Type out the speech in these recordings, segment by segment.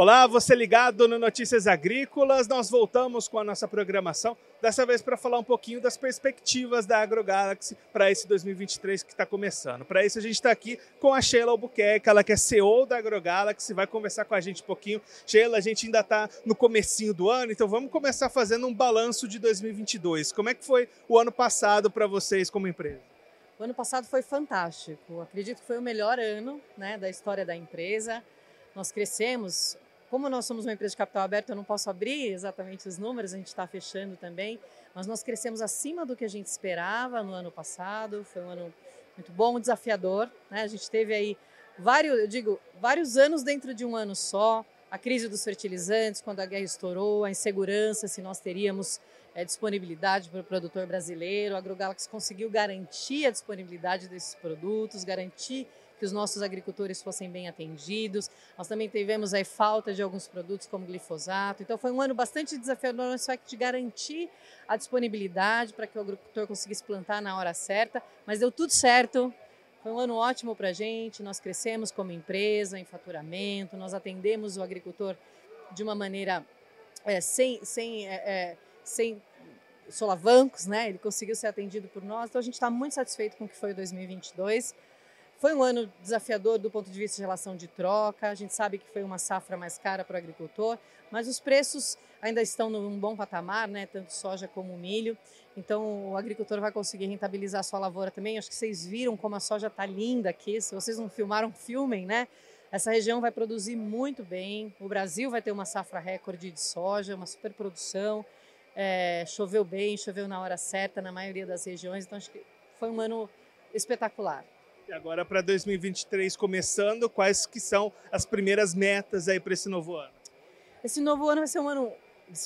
Olá, você ligado no Notícias Agrícolas. Nós voltamos com a nossa programação, dessa vez para falar um pouquinho das perspectivas da AgroGalaxy para esse 2023 que está começando. Para isso, a gente está aqui com a Sheila Albuquerque, ela que é CEO da AgroGalaxy, vai conversar com a gente um pouquinho. Sheila, a gente ainda está no comecinho do ano, então vamos começar fazendo um balanço de 2022. Como é que foi o ano passado para vocês como empresa? O ano passado foi fantástico. Acredito que foi o melhor ano né, da história da empresa. Nós crescemos como nós somos uma empresa de capital aberto, eu não posso abrir exatamente os números, a gente está fechando também, mas nós crescemos acima do que a gente esperava no ano passado. Foi um ano muito bom, desafiador. Né? A gente teve aí vários, eu digo, vários anos dentro de um ano só. A crise dos fertilizantes, quando a guerra estourou, a insegurança, se nós teríamos é, disponibilidade para o produtor brasileiro. A AgroGalaxy conseguiu garantir a disponibilidade desses produtos, garantir que os nossos agricultores fossem bem atendidos. Nós também tivemos aí falta de alguns produtos como glifosato. Então foi um ano bastante desafiador no aspecto de garantir a disponibilidade para que o agricultor conseguisse plantar na hora certa, mas deu tudo certo. Foi um ano ótimo para a gente, nós crescemos como empresa em faturamento, nós atendemos o agricultor de uma maneira é, sem, sem, é, é, sem solavancos, né? Ele conseguiu ser atendido por nós, então a gente está muito satisfeito com o que foi o 2022. Foi um ano desafiador do ponto de vista de relação de troca. A gente sabe que foi uma safra mais cara para o agricultor, mas os preços ainda estão num bom patamar, né? Tanto soja como milho. Então o agricultor vai conseguir rentabilizar a sua lavoura também. Acho que vocês viram como a soja está linda aqui. Se vocês não filmaram, filmem, né? Essa região vai produzir muito bem. O Brasil vai ter uma safra recorde de soja, uma superprodução. É, choveu bem, choveu na hora certa na maioria das regiões. Então acho que foi um ano espetacular. E agora para 2023 começando, quais que são as primeiras metas aí para esse novo ano? Esse novo ano vai ser um ano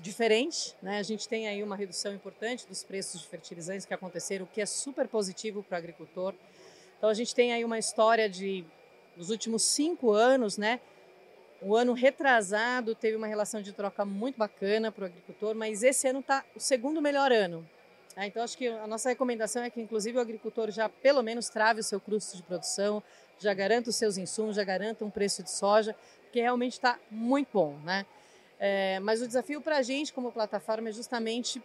diferente, né? A gente tem aí uma redução importante dos preços de fertilizantes que aconteceram, o que é super positivo para o agricultor. Então a gente tem aí uma história de nos últimos cinco anos, né? O ano retrasado teve uma relação de troca muito bacana para o agricultor, mas esse ano está o segundo melhor ano. É, então, acho que a nossa recomendação é que, inclusive, o agricultor já pelo menos trave o seu custo de produção, já garanta os seus insumos, já garanta um preço de soja, que realmente está muito bom. Né? É, mas o desafio para a gente, como plataforma, é justamente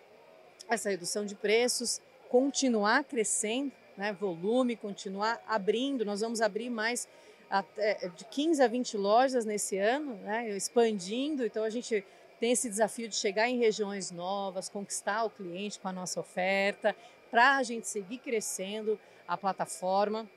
essa redução de preços, continuar crescendo, né, volume, continuar abrindo. Nós vamos abrir mais até, de 15 a 20 lojas nesse ano, né, expandindo. Então, a gente tem esse desafio de chegar em regiões novas, conquistar o cliente com a nossa oferta, para a gente seguir crescendo a plataforma.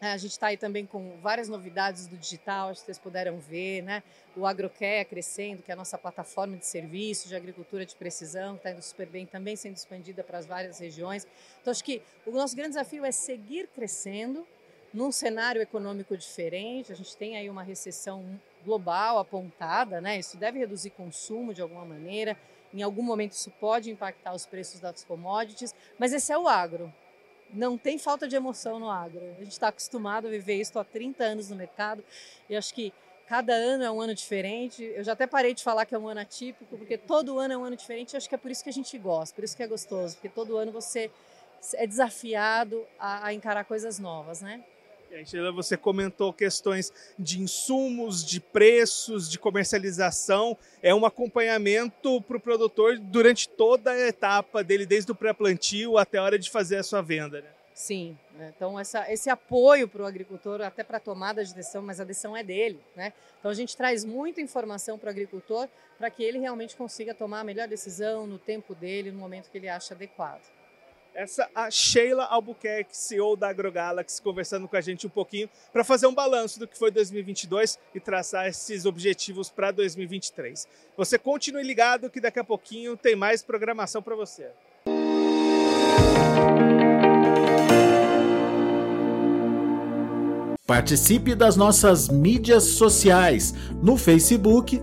A gente está aí também com várias novidades do digital, acho que vocês puderam ver, né? O AgroCare crescendo, que é a nossa plataforma de serviço de agricultura de precisão, está indo super bem, também sendo expandida para as várias regiões. Então, acho que o nosso grande desafio é seguir crescendo num cenário econômico diferente. A gente tem aí uma recessão global apontada, né? Isso deve reduzir consumo de alguma maneira. Em algum momento isso pode impactar os preços das commodities, mas esse é o agro. Não tem falta de emoção no agro. A gente está acostumado a viver isso há 30 anos no mercado e acho que cada ano é um ano diferente. Eu já até parei de falar que é um ano atípico, porque todo ano é um ano diferente. Acho que é por isso que a gente gosta, por isso que é gostoso, porque todo ano você é desafiado a encarar coisas novas, né? Sheila, você comentou questões de insumos, de preços, de comercialização. É um acompanhamento para o produtor durante toda a etapa dele, desde o pré-plantio até a hora de fazer a sua venda. Né? Sim, né? então essa, esse apoio para o agricultor, até para a tomada de decisão, mas a decisão é dele. Né? Então a gente traz muita informação para o agricultor para que ele realmente consiga tomar a melhor decisão no tempo dele, no momento que ele acha adequado. Essa a Sheila Albuquerque, CEO da AgroGalaxy, conversando com a gente um pouquinho para fazer um balanço do que foi 2022 e traçar esses objetivos para 2023. Você continue ligado que daqui a pouquinho tem mais programação para você. Participe das nossas mídias sociais no Facebook